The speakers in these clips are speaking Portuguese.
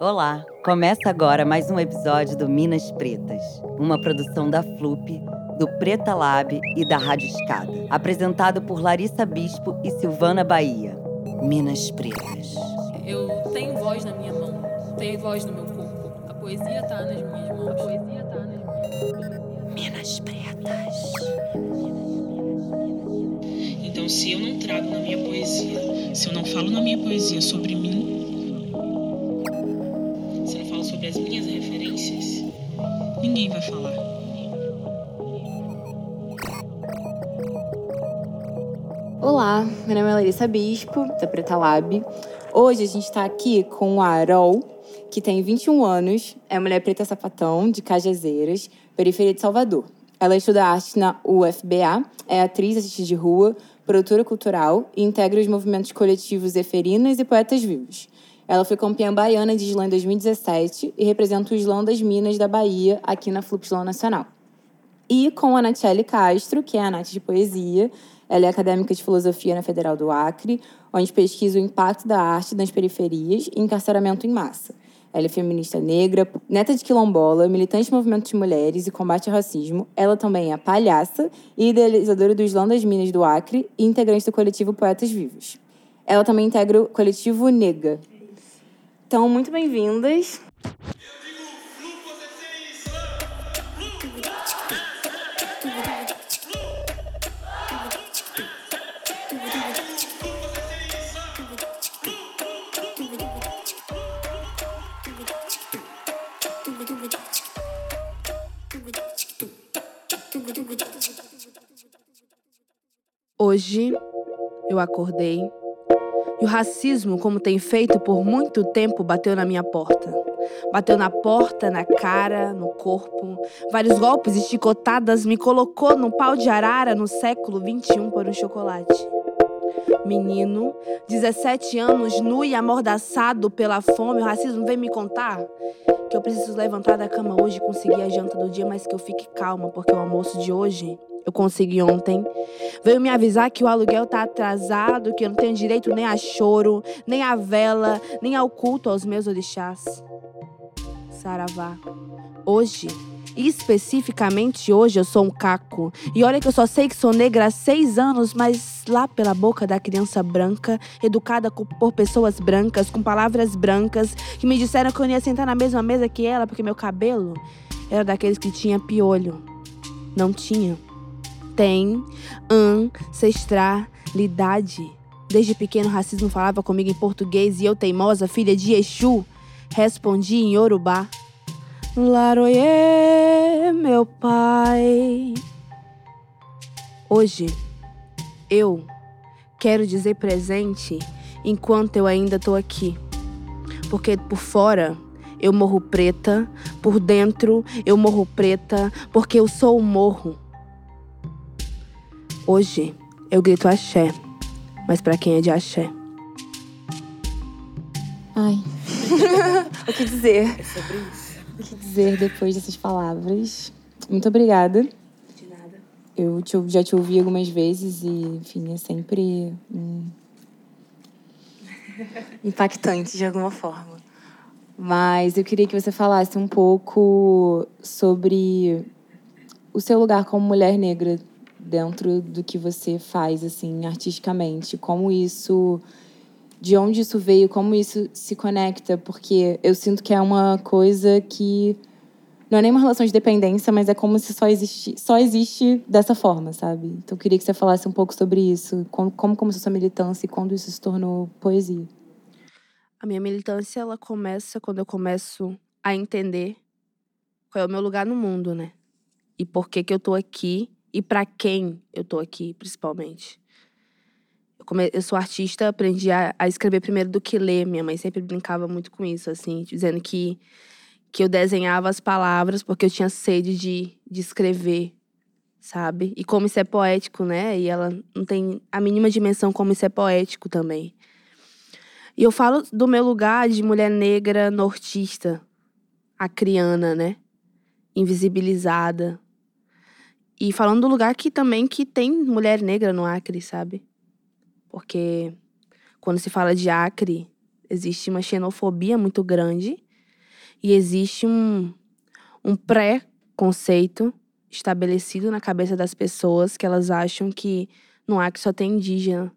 Olá, começa agora mais um episódio do Minas Pretas, uma produção da Flup, do Preta Lab e da Rádio Escada, apresentado por Larissa Bispo e Silvana Bahia. Minas Pretas. Eu tenho voz na minha mão, tenho voz no meu corpo. A poesia tá nas minhas mãos. A poesia tá nas minhas mãos. Minas Pretas. Então, se eu não trago na minha poesia, se eu não falo na minha poesia sobre meu nome é Larissa Bispo, da Preta Lab. Hoje a gente está aqui com a Arol, que tem 21 anos, é mulher preta sapatão, de Cajazeiras, periferia de Salvador. Ela estuda arte na UFBA, é atriz, assistente de rua, produtora cultural e integra os movimentos coletivos Eferinas e Poetas Vivos. Ela foi campeã baiana de slam em 2017 e representa o slam das Minas da Bahia aqui na Fluxlão Nacional. E com a Natiele Castro, que é a Nath de Poesia. Ela é acadêmica de filosofia na Federal do Acre, onde pesquisa o impacto da arte nas periferias e encarceramento em massa. Ela é feminista negra, neta de quilombola, militante do movimento de mulheres e combate ao racismo. Ela também é palhaça e idealizadora do Islã das Minas do Acre e integrante do coletivo Poetas Vivos. Ela também integra o coletivo Nega. Então, muito bem-vindas. Hoje eu acordei e o racismo, como tem feito por muito tempo, bateu na minha porta. Bateu na porta, na cara, no corpo. Vários golpes e chicotadas me colocou no pau de arara no século XXI por um chocolate. Menino, 17 anos, nu e amordaçado pela fome, o racismo vem me contar que eu preciso levantar da cama hoje e conseguir a janta do dia, mas que eu fique calma, porque o almoço de hoje eu consegui ontem. Veio me avisar que o aluguel tá atrasado, que eu não tenho direito nem a choro, nem a vela, nem ao culto aos meus orixás. Saravá. Hoje, especificamente hoje, eu sou um caco. E olha que eu só sei que sou negra há seis anos, mas lá pela boca da criança branca, educada por pessoas brancas, com palavras brancas, que me disseram que eu ia sentar na mesma mesa que ela, porque meu cabelo era daqueles que tinha piolho. Não tinha tem ancestralidade. Desde pequeno, o racismo falava comigo em português e eu, teimosa, filha de Exu, respondi em Yorubá. Laroye, meu pai. Hoje, eu quero dizer presente enquanto eu ainda tô aqui. Porque por fora eu morro preta, por dentro eu morro preta, porque eu sou o morro. Hoje eu grito axé, mas para quem é de axé? Ai. o que dizer? É sobre isso. O que dizer depois dessas palavras? Muito obrigada. De nada. Eu te, já te ouvi algumas vezes e, enfim, é sempre hum, impactante de alguma forma. Mas eu queria que você falasse um pouco sobre o seu lugar como mulher negra dentro do que você faz assim artisticamente, como isso de onde isso veio, como isso se conecta, porque eu sinto que é uma coisa que não é nem uma relação de dependência, mas é como se só existe, só existe dessa forma, sabe? Então eu queria que você falasse um pouco sobre isso, como, como começou sua militância e quando isso se tornou poesia. A minha militância ela começa quando eu começo a entender qual é o meu lugar no mundo, né? E por que que eu tô aqui e para quem eu tô aqui, principalmente. Eu, come... eu sou artista, aprendi a, a, escrever primeiro do que ler. Minha mãe sempre brincava muito com isso, assim, dizendo que, que eu desenhava as palavras porque eu tinha sede de, de escrever, sabe? E como isso é poético, né? E ela não tem a mínima dimensão como isso é poético também. E eu falo do meu lugar de mulher negra nortista, acriana, né? Invisibilizada, e falando do lugar que também que tem mulher negra no Acre, sabe? Porque quando se fala de Acre, existe uma xenofobia muito grande E existe um, um pré-conceito estabelecido na cabeça das pessoas que elas acham que no Acre só tem indígena,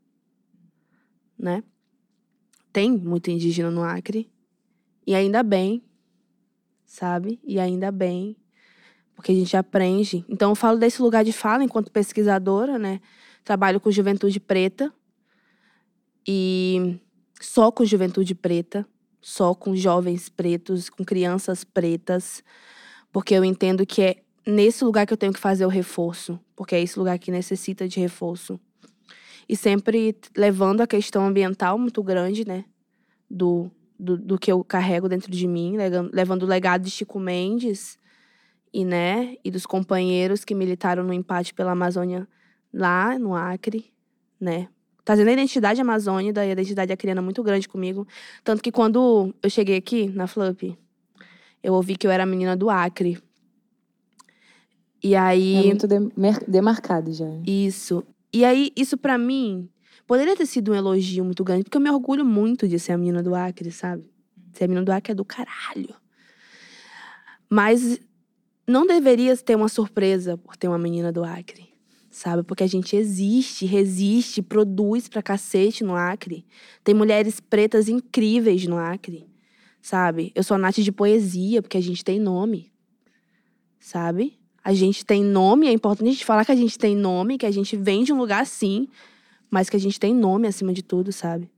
né? Tem muito indígena no Acre. E ainda bem, sabe? E ainda bem, porque a gente aprende. Então eu falo desse lugar de fala enquanto pesquisadora, né? Trabalho com juventude preta e só com juventude preta, só com jovens pretos, com crianças pretas, porque eu entendo que é nesse lugar que eu tenho que fazer o reforço, porque é esse lugar que necessita de reforço. E sempre levando a questão ambiental muito grande, né? Do, do, do que eu carrego dentro de mim, levando o legado de Chico Mendes e, né, e dos companheiros que militaram no empate pela Amazônia lá no Acre, né? Trazendo a identidade amazônica e a identidade acriana muito grande comigo. Tanto que quando eu cheguei aqui na FLUP, eu ouvi que eu era menina do Acre. E aí. É muito demarcado já. Isso. E aí, isso para mim, poderia ter sido um elogio muito grande, porque eu me orgulho muito de ser a menina do Acre, sabe? Ser a menina do Acre é do caralho. Mas não deveria ter uma surpresa por ter uma menina do Acre, sabe? Porque a gente existe, resiste, produz pra cacete no Acre. Tem mulheres pretas incríveis no Acre, sabe? Eu sou Nath de poesia, porque a gente tem nome, sabe? A gente tem nome, é importante a gente falar que a gente tem nome, que a gente vem de um lugar assim, mas que a gente tem nome acima de tudo, sabe?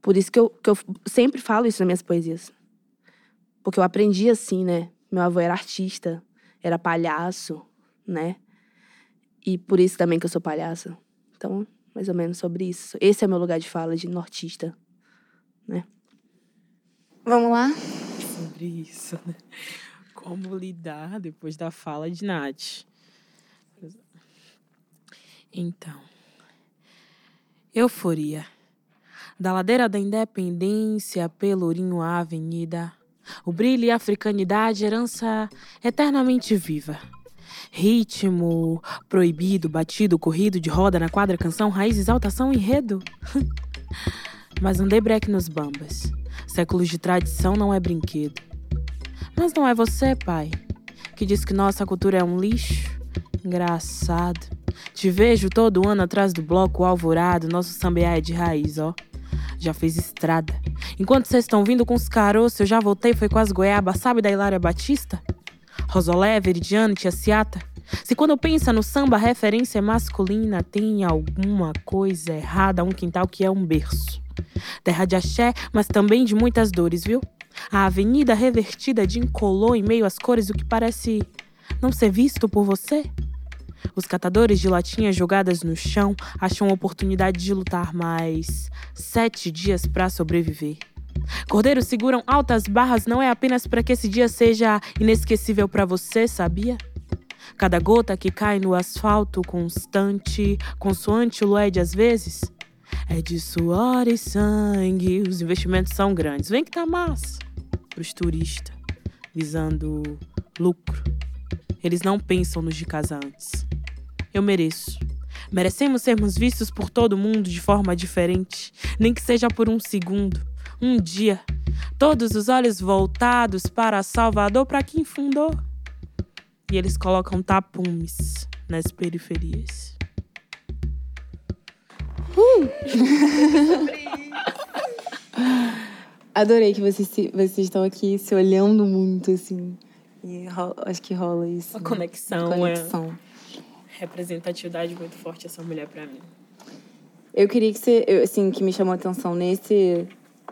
Por isso que eu, que eu sempre falo isso nas minhas poesias. Porque eu aprendi assim, né? Meu avô era artista, era palhaço, né? E por isso também que eu sou palhaça. Então, mais ou menos sobre isso. Esse é meu lugar de fala de nortista, né? Vamos lá? Sobre isso, né? como lidar depois da fala de Nath. Então, euforia. Da ladeira da Independência, Pelourinho à Avenida, o brilho e a africanidade, herança eternamente viva. Ritmo proibido, batido, corrido de roda na quadra, canção, raiz, exaltação, enredo. Mas um debreque nos bambas. Séculos de tradição não é brinquedo. Mas não é você, pai, que diz que nossa cultura é um lixo? Engraçado. Te vejo todo ano atrás do bloco alvorado, nosso sambeá é de raiz, ó. Já fez estrada. Enquanto vocês estão vindo com os caroços, eu já voltei, foi com as goiabas, sabe da Hilária Batista? Rosolé, Veridiano, Tia Ciata? Se quando pensa no samba a referência é masculina, tem alguma coisa errada, um quintal que é um berço. Terra de axé, mas também de muitas dores, viu? A avenida revertida de incolor em meio às cores do que parece não ser visto por você? Os catadores de latinhas jogadas no chão acham oportunidade de lutar mais sete dias para sobreviver. Cordeiros seguram altas barras não é apenas para que esse dia seja inesquecível para você, sabia? Cada gota que cai no asfalto constante, consoante o lued às vezes, é de suor e sangue. Os investimentos são grandes. Vem que tá massa. Para os turistas, visando lucro. Eles não pensam nos de casa antes. Eu mereço. Merecemos sermos vistos por todo mundo de forma diferente, nem que seja por um segundo, um dia. Todos os olhos voltados para Salvador, para quem fundou. E eles colocam tapumes nas periferias. Uh! Adorei que vocês, vocês estão aqui se olhando muito, assim. E rola, acho que rola isso. A conexão, A conexão. É representatividade muito forte essa mulher para mim. Eu queria que você, eu, assim, que me chamou a atenção nesse,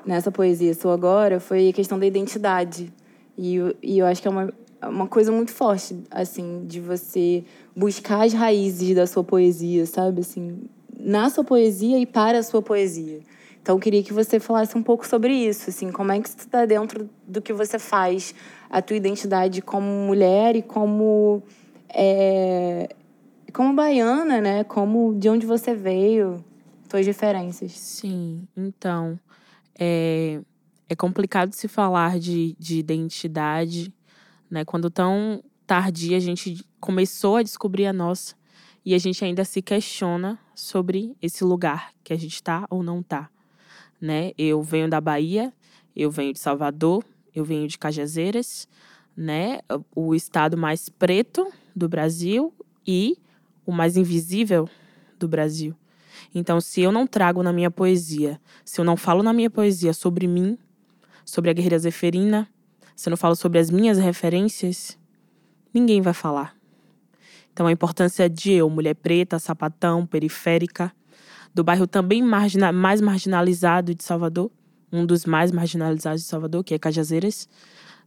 nessa poesia sua agora foi a questão da identidade. E, e eu acho que é uma, uma coisa muito forte, assim, de você buscar as raízes da sua poesia, sabe? Assim, na sua poesia e para a sua poesia. Então, eu queria que você falasse um pouco sobre isso, assim, como é que isso está dentro do que você faz, a tua identidade como mulher e como é, como baiana, né? Como de onde você veio, suas diferenças. Sim, então é, é complicado se falar de, de identidade, né? Quando tão tardia a gente começou a descobrir a nossa e a gente ainda se questiona sobre esse lugar que a gente está ou não está né? Eu venho da Bahia, eu venho de Salvador, Eu venho de Cajazeiras, né? O estado mais preto do Brasil e o mais invisível do Brasil. Então, se eu não trago na minha poesia, se eu não falo na minha poesia sobre mim, sobre a guerreira Zeferina, se eu não falo sobre as minhas referências, ninguém vai falar. Então, a importância de eu, mulher preta, sapatão, periférica, do bairro também margina mais marginalizado de Salvador, um dos mais marginalizados de Salvador, que é Cajazeiras,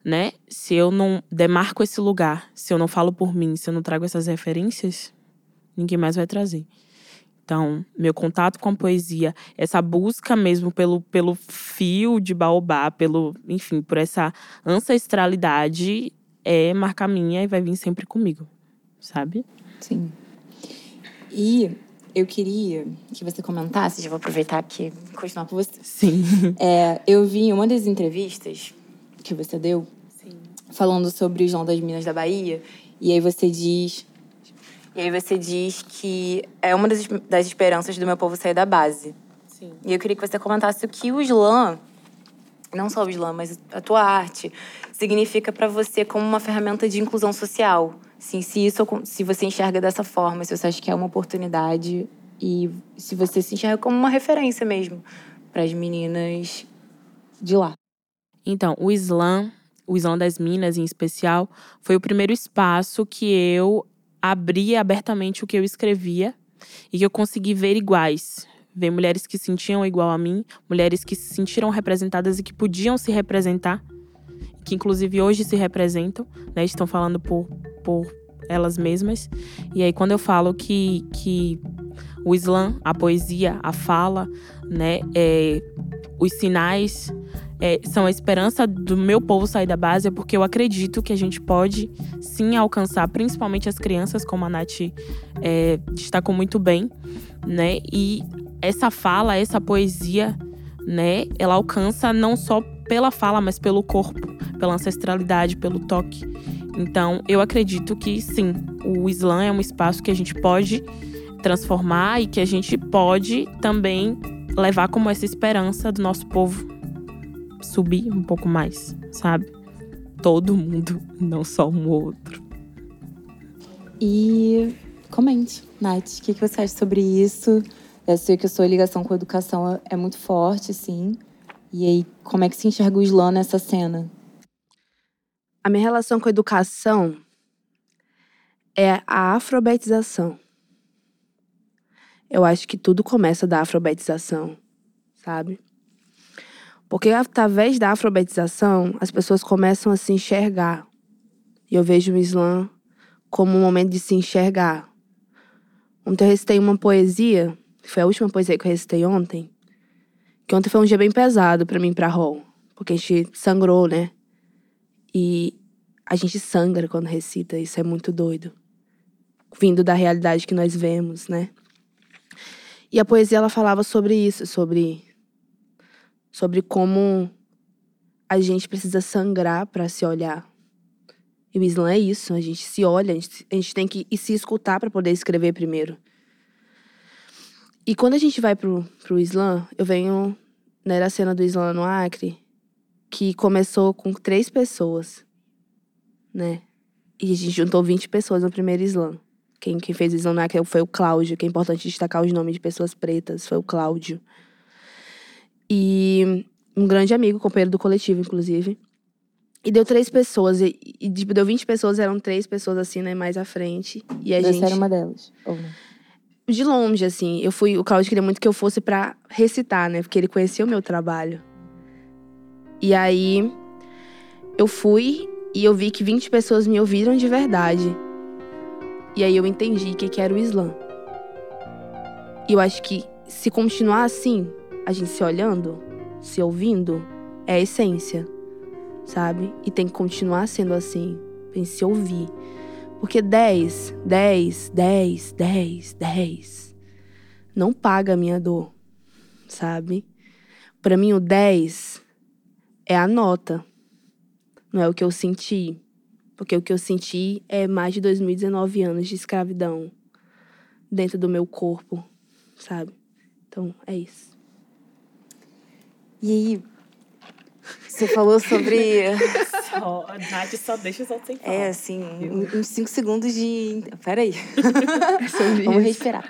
né? Se eu não demarco esse lugar, se eu não falo por mim, se eu não trago essas referências, ninguém mais vai trazer. Então, meu contato com a poesia, essa busca mesmo pelo, pelo fio de baobá, pelo, enfim, por essa ancestralidade é marca minha e vai vir sempre comigo, sabe? Sim. E eu queria que você comentasse, já vou aproveitar aqui e continuar com você. Sim. É, eu vi em uma das entrevistas que você deu, Sim. falando sobre o João das Minas da Bahia, e aí você diz. E aí você diz que é uma das, das esperanças do meu povo sair da base. Sim. E eu queria que você comentasse o que o slam, não só o slam, mas a tua arte, significa para você como uma ferramenta de inclusão social. Sim, se isso se você enxerga dessa forma, se você acha que é uma oportunidade e se você se enxerga como uma referência mesmo para as meninas de lá. Então, o Islã, o Islã das Minas em especial, foi o primeiro espaço que eu abri abertamente o que eu escrevia e que eu consegui ver iguais. Ver mulheres que se sentiam igual a mim, mulheres que se sentiram representadas e que podiam se representar, que inclusive hoje se representam, né? Estão falando por, por elas mesmas. E aí, quando eu falo que, que o Islã, a poesia, a fala, né, é, os sinais é, são a esperança do meu povo sair da base, é porque eu acredito que a gente pode sim alcançar, principalmente as crianças, como a Nath é, destacou muito bem, né? E essa fala, essa poesia, né, ela alcança não só pela fala, mas pelo corpo, pela ancestralidade, pelo toque. Então, eu acredito que sim, o Islã é um espaço que a gente pode transformar e que a gente pode também levar como essa esperança do nosso povo subir um pouco mais, sabe? Todo mundo, não só um outro. E comente, Nath, o que, você acha sobre isso? Eu sei que a sua ligação com a educação é muito forte, sim. E aí, como é que se enxerga o Islã nessa cena? A minha relação com a educação é a afrobetização. Eu acho que tudo começa da afrobetização, sabe? Porque através da afrobetização, as pessoas começam a se enxergar. E eu vejo o Islã como um momento de se enxergar. Ontem eu recitei uma poesia, foi a última poesia que eu recitei ontem, que ontem foi um dia bem pesado para mim para Rol, porque a gente sangrou, né? E a gente sangra quando recita, isso é muito doido. Vindo da realidade que nós vemos, né? E a poesia ela falava sobre isso, sobre sobre como a gente precisa sangrar para se olhar. E o Islã é isso, a gente se olha, a gente, a gente tem que se escutar para poder escrever primeiro. E quando a gente vai pro, pro Islã, eu venho né, da cena do Islã no Acre, que começou com três pessoas, né? E a gente juntou 20 pessoas no primeiro Islã. Quem, quem fez o Islã no Acre foi o Cláudio, que é importante destacar os nomes de pessoas pretas, foi o Cláudio. E um grande amigo, companheiro do coletivo, inclusive. E deu três pessoas. E, e tipo, deu 20 pessoas, eram três pessoas assim, né, mais à frente. E a Você gente. era uma delas, ou não? De longe, assim. Eu fui. O Claudio queria muito que eu fosse para recitar, né? Porque ele conhecia o meu trabalho. E aí eu fui e eu vi que 20 pessoas me ouviram de verdade. E aí eu entendi o que, que era o Islã. E eu acho que se continuar assim, a gente se olhando, se ouvindo, é a essência, sabe? E tem que continuar sendo assim, tem que se ouvir. Porque 10, 10, 10, 10, 10 não paga a minha dor, sabe? Para mim, o 10 é a nota, não é o que eu senti. Porque o que eu senti é mais de 2019 anos de escravidão dentro do meu corpo, sabe? Então, é isso. E aí, Você falou sobre. Só, a Nath só deixa os outros sem falar. É, assim, um- uns cinco segundos de. Peraí. Sobre Vamos respirar.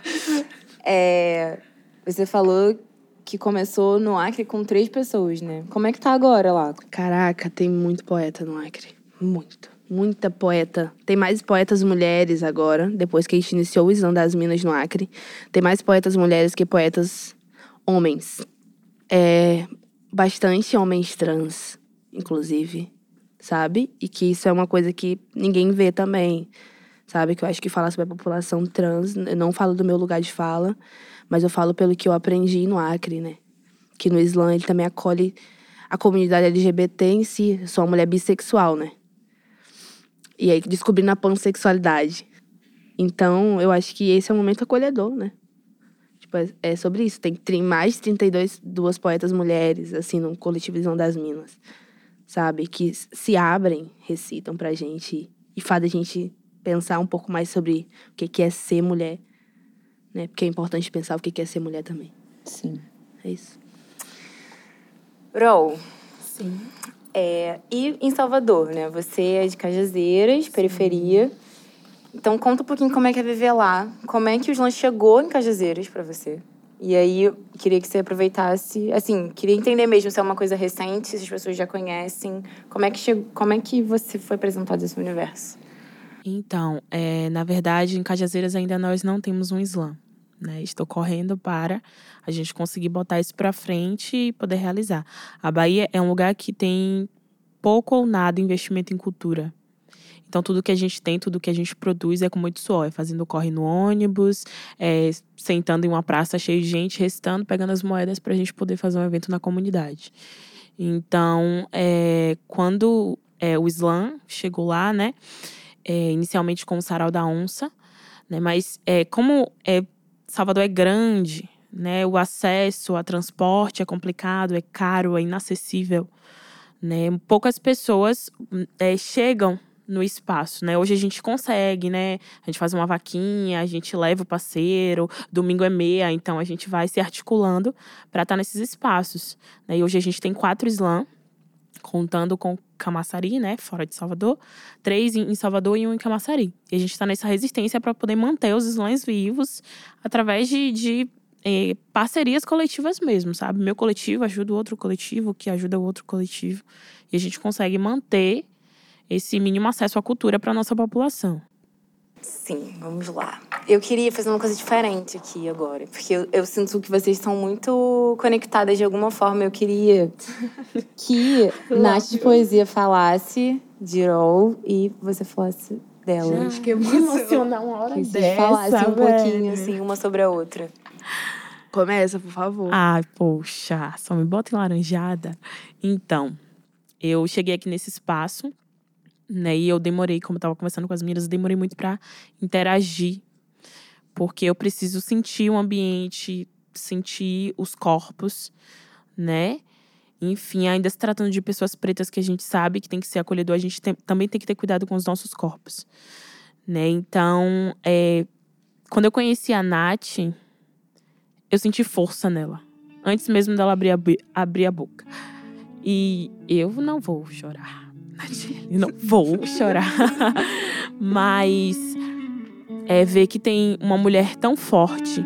É, você falou que começou no Acre com três pessoas, né? Como é que tá agora lá? Caraca, tem muito poeta no Acre. Muito. Muita poeta. Tem mais poetas mulheres agora, depois que a gente iniciou o Islã das Minas no Acre. Tem mais poetas mulheres que poetas homens. É, bastante homens trans, inclusive, sabe? E que isso é uma coisa que ninguém vê também, sabe? Que eu acho que falar sobre a população trans, eu não falo do meu lugar de fala, mas eu falo pelo que eu aprendi no Acre, né? Que no Islã ele também acolhe a comunidade LGBT em si. Eu sou uma mulher bissexual, né? E aí descobrindo a pansexualidade. Então, eu acho que esse é um momento acolhedor, né? Tipo, é- é sobre isso. Tem mais de 32 duas poetas mulheres, assim, no coletivo Visão das Minas. Sabe? Que se abrem, recitam pra gente e fazem a gente pensar um pouco mais sobre o que que é ser mulher. Né? Porque é importante pensar o que que é ser mulher também. Sim. É isso. Rol, Sim. é, e em Salvador, né? Você é de Cajazeiras, periferia. Então conta um pouquinho como é que é viver lá. Como é que o Islã chegou em Cajazeiras pra você? E aí, eu queria que você aproveitasse... Assim, queria entender mesmo se é uma coisa recente, se as pessoas já conhecem. Como é que, chegou, como é que você foi apresentado nesse universo? Então, é, na verdade, em Cajazeiras ainda nós não temos um Islã. Né? Estou correndo para a gente conseguir botar isso para frente e poder realizar. A Bahia é um lugar que tem pouco ou nada investimento em cultura. Então, tudo que a gente tem, tudo que a gente produz é com muito suor. É fazendo corre no ônibus, é sentando em uma praça cheia de gente, restando, pegando as moedas para a gente poder fazer um evento na comunidade. Então, é, quando é, o Islã chegou lá, né? é, inicialmente com o Sarau da Onça, né? Mas é, como é, Salvador é grande, né? O acesso a transporte é complicado, é caro, é inacessível, né? Poucas pessoas é, chegam no espaço, né? Hoje a gente consegue, né? A gente faz uma vaquinha, a gente leva o parceiro, domingo é meia, então a gente vai se articulando para estar nesses espaços. Né? E hoje a gente tem quatro slams, contando com Camaçari, né, fora de Salvador, três em Salvador e um em Camaçari. E a gente está nessa resistência para poder manter os slams vivos através de, de eh, parcerias coletivas mesmo, sabe? Meu coletivo ajuda o outro coletivo, que ajuda o outro coletivo. E a gente consegue manter esse mínimo acesso à cultura para nossa população. Sim, vamos lá. Eu queria fazer uma coisa diferente aqui agora, porque eu, eu sinto que vocês são muito conectadas de alguma forma. Eu queria que Nath de Poesia falasse de Rol e você falasse dela. que emoção. uma hora Que vocês falassem um pouquinho, assim, uma sobre a outra. Começa, por favor. Ai, poxa, só me bota em laranjada. Então, eu cheguei aqui nesse espaço, né? E eu demorei, como eu tava conversando com as meninas, eu demorei muito pra interagir. Porque eu preciso sentir o ambiente, sentir os corpos, né? Enfim, ainda se tratando de pessoas pretas que a gente sabe que tem que ser acolhedor, a gente tem- também tem que ter cuidado com os nossos corpos, né? Então, é, quando eu conheci a Nath, eu senti força nela. Antes mesmo dela abrir a, abrir a boca. E eu não vou chorar. Não vou chorar. Mas é ver que tem uma mulher tão forte,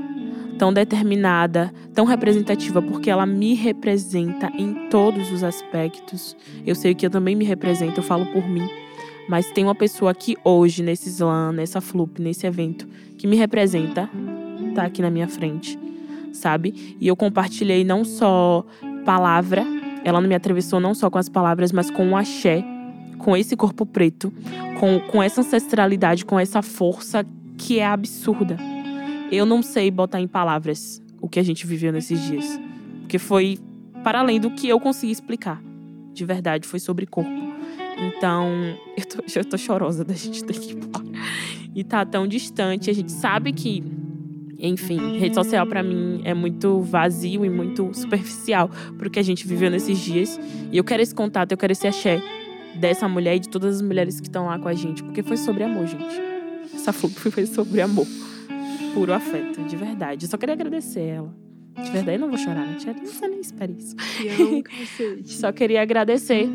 tão determinada, tão representativa, porque ela me representa em todos os aspectos. Eu sei que eu também me represento, eu falo por mim. Mas tem uma pessoa aqui hoje, nesse slam, nessa flup, nesse evento, que me representa, tá aqui na minha frente sabe? E eu compartilhei não só palavra, ela não me atravessou não só com as palavras, mas com o axé, com esse corpo preto, com, com essa ancestralidade, com essa força que é absurda. Eu não sei botar em palavras o que a gente viveu nesses dias, porque foi para além do que eu consegui explicar. De verdade, foi sobre corpo. Então, eu tô, eu tô chorosa da gente ter que ir embora. E tá tão distante, a gente sabe que enfim, rede social pra mim é muito vazio e muito superficial pro que a gente viveu nesses dias. E eu quero esse contato, eu quero esse axé dessa mulher e de todas as mulheres que estão lá com a gente, porque foi sobre amor, gente. Essa FUP foi sobre amor. Puro afeto, de verdade. Eu só queria agradecer ela. De verdade, eu não vou chorar, né? Você nem espera isso. Cacete. Só queria agradecer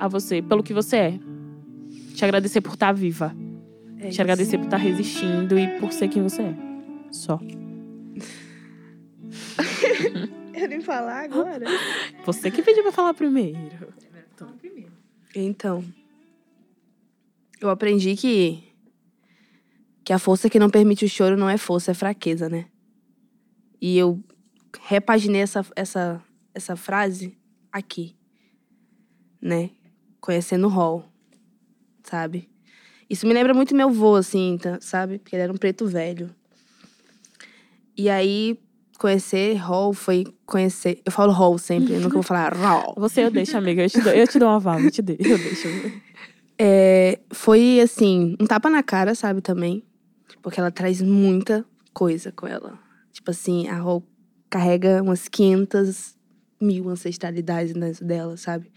a você pelo que você é. Te agradecer por estar viva. É Te agradecer por estar resistindo e por ser quem você é. Só. Eu nem falar agora. Você que pediu pra falar primeiro. Então, eu aprendi que que a força que não permite o choro não é força, é fraqueza, né? E eu repaginei essa, essa, essa frase aqui, né? Conhecendo o Hall, sabe? Isso me lembra muito meu avô, assim, tá- sabe? Porque ele era um preto velho. E aí, conhecer Hall foi conhecer... Eu falo Hall sempre, eu nunca vou falar Hall. Você eu deixo, amiga. Eu te dou, eu te dou uma vala, eu te dei. Eu deixo. É, foi assim, um tapa na cara, sabe, também. Porque ela traz muita coisa com ela. Tipo assim, a Rol carrega umas 500 mil ancestralidades dentro dela, sabe?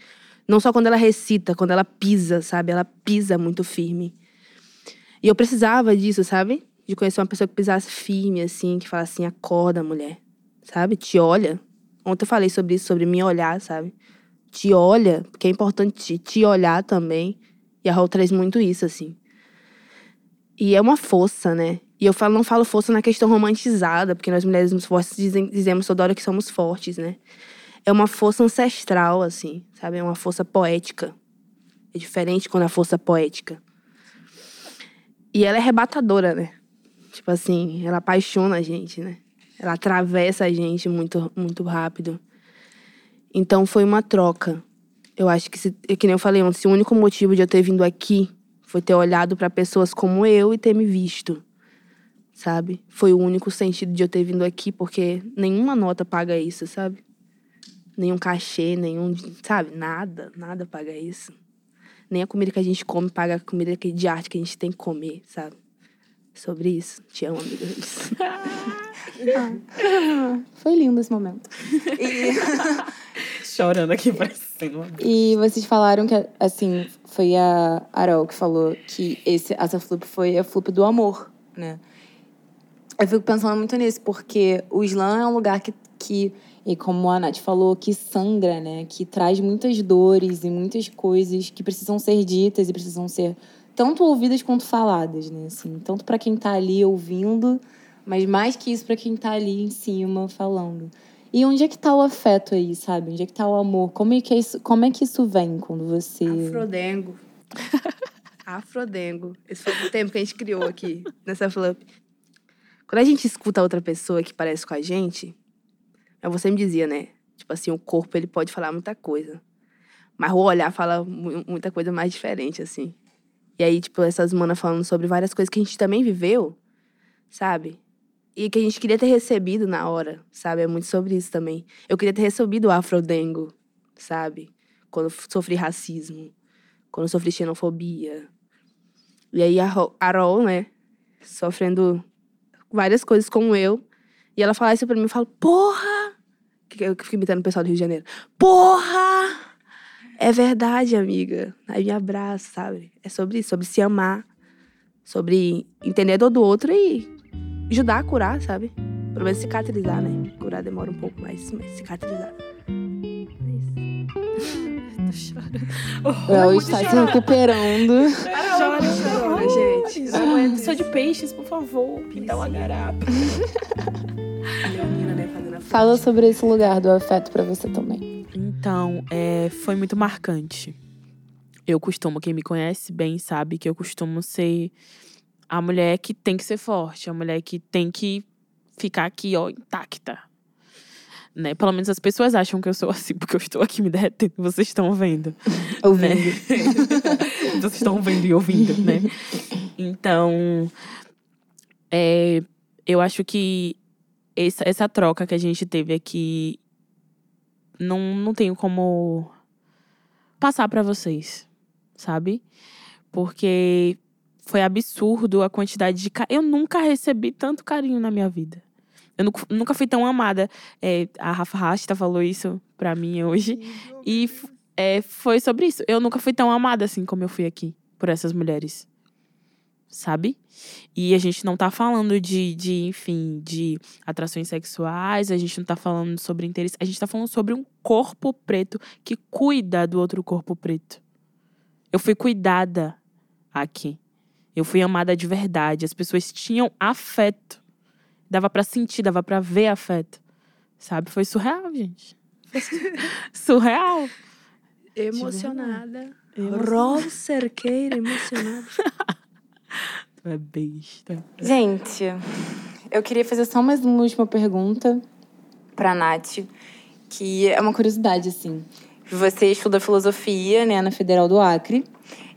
Não só quando ela recita, quando ela pisa, sabe? Ela pisa muito firme. E eu precisava disso, sabe? De conhecer uma pessoa que pisasse firme, assim, que falasse assim, acorda, mulher. Sabe? Te olha. Ontem eu falei sobre isso, sobre me olhar, sabe? Te olha, porque é importante te, olhar também. E a Raul traz muito isso, assim. E é uma força, né? E eu falo, não falo força na questão romantizada, porque nós mulheres somos fortes dizem, dizemos toda hora que somos fortes, né? É uma força ancestral, assim, sabe? É uma força poética. É diferente quando a força é poética. E ela é arrebatadora, né? Tipo assim, ela apaixona a gente, né? Ela atravessa a gente muito, muito rápido. Então foi uma troca. Eu acho que, se, que nem eu falei ontem, o único motivo de eu ter vindo aqui foi ter olhado para pessoas como eu e ter me visto, sabe? Foi o único sentido de eu ter vindo aqui, porque nenhuma nota paga isso, sabe? Nenhum cachê, nenhum, sabe? Nada, nada paga isso. Nem a comida que a gente come paga a comida de arte que a gente tem que comer, sabe? Sobre isso. Te amo, amiga. Isso. Foi lindo esse momento. Chorando aqui, parecendo. E vocês falaram que, assim, foi a Arol que falou que esse, essa flup foi a flup do amor, né? Eu fico pensando muito nisso, porque o slam é um lugar que, que, e como a Nath falou, que sangra, né? Que traz muitas dores e muitas coisas que precisam ser ditas e precisam ser tanto ouvidas quanto faladas, né? Assim, tanto para quem tá ali ouvindo, mas mais que isso para quem tá ali em cima falando. E onde é que tá o afeto aí, sabe? Onde é que tá o amor? Como é que, é isso, como é que isso vem quando você. Afrodengo. Afrodengo. Esse foi o tempo que a gente criou aqui, nessa flup. Quando a gente escuta outra pessoa que parece com a gente, mas você me dizia, né? Tipo assim, o corpo ele pode falar muita coisa. Mas o olhar fala mu- muita coisa mais diferente, assim. E aí, tipo, essas manas falando sobre várias coisas que a gente também viveu, sabe? E que a gente queria ter recebido na hora, sabe? É muito sobre isso também. Eu queria ter recebido o Afrodengo, sabe? Quando sofri racismo, quando sofri xenofobia. E aí a Ro- a Rol, né? Sofrendo várias coisas como eu. E ela fala isso pra mim, eu falo, porra! Que Eu fico imitando o pessoal do Rio de Janeiro. Porra! É verdade, amiga. Aí me abraça, sabe? É sobre isso, sobre se amar. Sobre entender a dor do outro e ajudar a curar, sabe? Pelo menos cicatrizar, né? Curar demora um pouco mais, mas cicatrizar. É isso. Ela está se recuperando. Chora, chora, gente. Aguento Sou de peixes, por favor. Pintar uma garapa. A Leonina, né, fazendo a Fala sobre esse lugar do afeto pra você também. Então, é, foi muito marcante. Eu costumo, quem me conhece bem sabe que eu costumo ser a mulher que tem que ser forte, a mulher que tem que ficar aqui, ó, intacta. Né? Pelo menos as pessoas acham que eu sou assim, porque eu estou aqui me derretendo, vocês estão vendo. Ouvindo. né? Vocês estão vendo e ouvindo, né? Então, é, eu acho que essa, essa troca que a gente teve aqui não, não tenho como passar pra vocês, sabe? Porque foi absurdo a quantidade de. Eu nunca recebi tanto carinho na minha vida. Eu nunca, nunca fui tão amada. É, a Rafa Rasta falou isso pra mim hoje. E é, foi sobre isso. Eu nunca fui tão amada assim como eu fui aqui por essas mulheres. Sabe? E a gente não tá falando de, de, enfim, de atrações sexuais, a gente não tá falando sobre interesse, a gente tá falando sobre um corpo preto que cuida do outro corpo preto. Eu fui cuidada aqui. Eu fui amada de verdade. As pessoas tinham afeto. Dava para sentir, dava para ver afeto. Sabe? Foi surreal, gente. surreal. Emocionada. Emocionada. Rol Cerqueira, emocionada. Tu é besta. Gente, eu queria fazer só mais uma última pergunta pra Nath, que é uma curiosidade, assim. Você estuda filosofia, né, na Federal do Acre,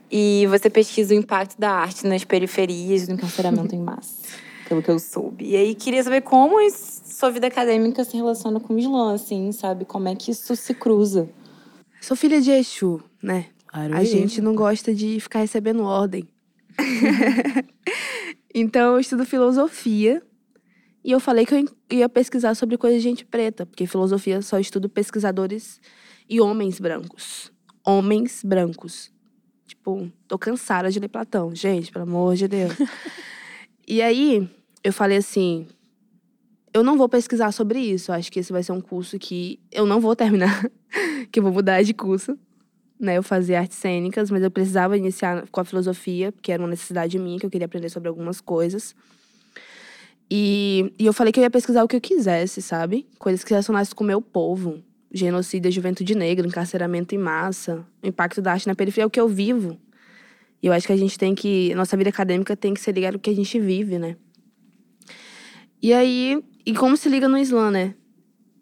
e você pesquisa o impacto da arte nas periferias do encarceramento em massa, pelo que eu soube. E aí, queria saber como isso- sua vida acadêmica se relaciona com o Islã, assim, sabe? Como é que isso se cruza? Sou filha de Exu, né? Claro, A gente não gosta de ficar recebendo ordem. então, eu estudo filosofia. E eu falei que eu ia pesquisar sobre coisas de gente preta, porque filosofia só estudo pesquisadores e homens brancos. Homens brancos. Tipo, tô cansada de ler Platão. Gente, pelo amor de Deus. e aí, eu falei assim: eu não vou pesquisar sobre isso. Acho que esse vai ser um curso que eu não vou terminar, que eu vou mudar de curso né, eu fazia artes cênicas, mas eu precisava iniciar com a filosofia, porque era uma necessidade minha, que eu queria aprender sobre algumas coisas. E, e eu falei que eu ia pesquisar o que eu quisesse, sabe? Coisas que se relacionassem com o meu povo. Genocídio, juventude negra, encarceramento em massa, impacto da arte na periferia, é o que eu vivo. E eu acho que a gente tem que. Nossa vida acadêmica tem que ser ligada ao que a gente vive, né? E aí. E como se liga no Islã, né?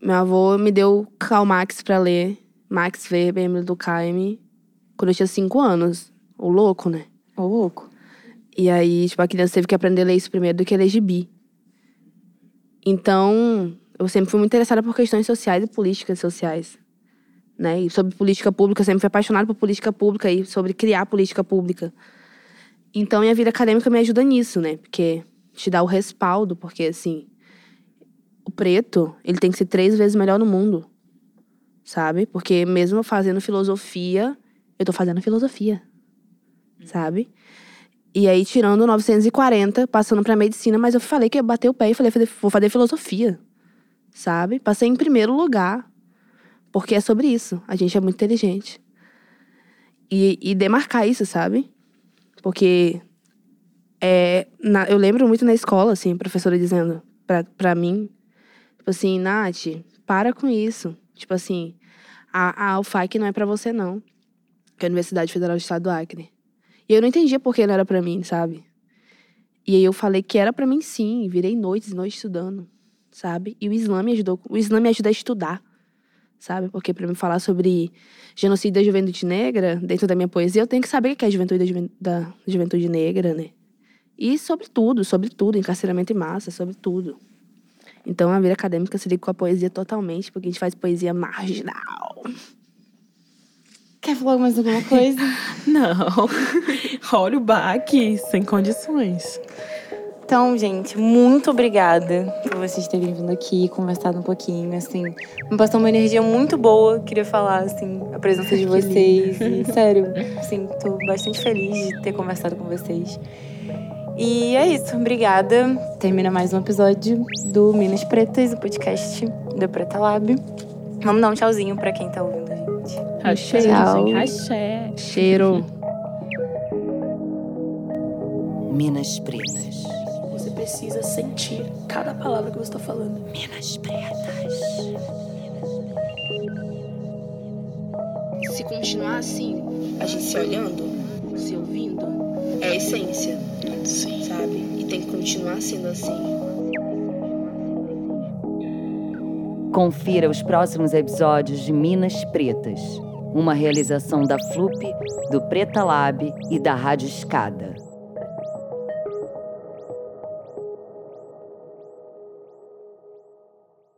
Meu avô me deu Karl Marx pra ler. Max Weber, Emily Durkheim, quando eu tinha cinco anos. O louco, né? Ô, louco. E aí, tipo, a criança teve que aprender a ler isso primeiro do que ler gibi. Então, eu sempre fui muito interessada por questões sociais e políticas sociais. Né? E sobre política pública, sempre fui apaixonada por política pública e sobre criar política pública. Então, minha vida acadêmica me ajuda nisso, né? Porque te dá o respaldo, porque, assim, o preto, ele tem que ser três vezes melhor no mundo, sabe? Porque mesmo fazendo filosofia, eu tô fazendo filosofia, sabe? E aí, tirando 940, passando pra medicina, mas eu falei que ia bater o pé e falei, vou fazer filosofia, sabe? Passei em primeiro lugar, porque é sobre isso. A gente é muito inteligente. E, e demarcar isso, sabe? Porque é, na- eu lembro muito na escola, assim, a professora dizendo pra, pra mim, tipo assim, Nath, para com isso. Tipo assim, a, a UFAC não é pra você, não. Que é a Universidade Federal do Estado do Acre. E eu não entendia por que não era pra mim, sabe? E aí eu falei que era pra mim sim, virei noites e noites estudando, sabe? E o Islã me ajudou, o Islã me ajuda a estudar, sabe? Porque pra me falar sobre genocídio da juventude negra, dentro da minha poesia, eu tenho que saber o que é a juventude da, da juventude negra, né? E sobre tudo, sobre tudo, encarceramento em massa, sobre tudo. Então a vida acadêmica se liga com a poesia totalmente, porque a gente faz poesia marginal. Quer falar mais alguma coisa? Não. Olha o baque, sem condições. Então, gente, muito obrigada por vocês terem vindo aqui, conversado um pouquinho, assim. Me passou uma energia muito boa, queria falar, assim, a presença de vocês. E, sério, assim, tô bastante feliz de ter conversado com vocês. E é isso, obrigada. Termina mais um episódio do Minas Pretas, o podcast do Preta Lab. Vamos dar um tchauzinho pra quem tá ouvindo a gente. Axé, Tchau. Axé. Cheiro. Minas Pretas. Você precisa sentir cada palavra que você está falando. Minas Pretas. Se continuar assim, a gente se olhando, se ouvindo, é a essência, sabe? E tem que continuar sendo assim. Confira os próximos episódios de Minas Pretas, uma realização da FLUP, do Preta Lab e da Rádio Escada.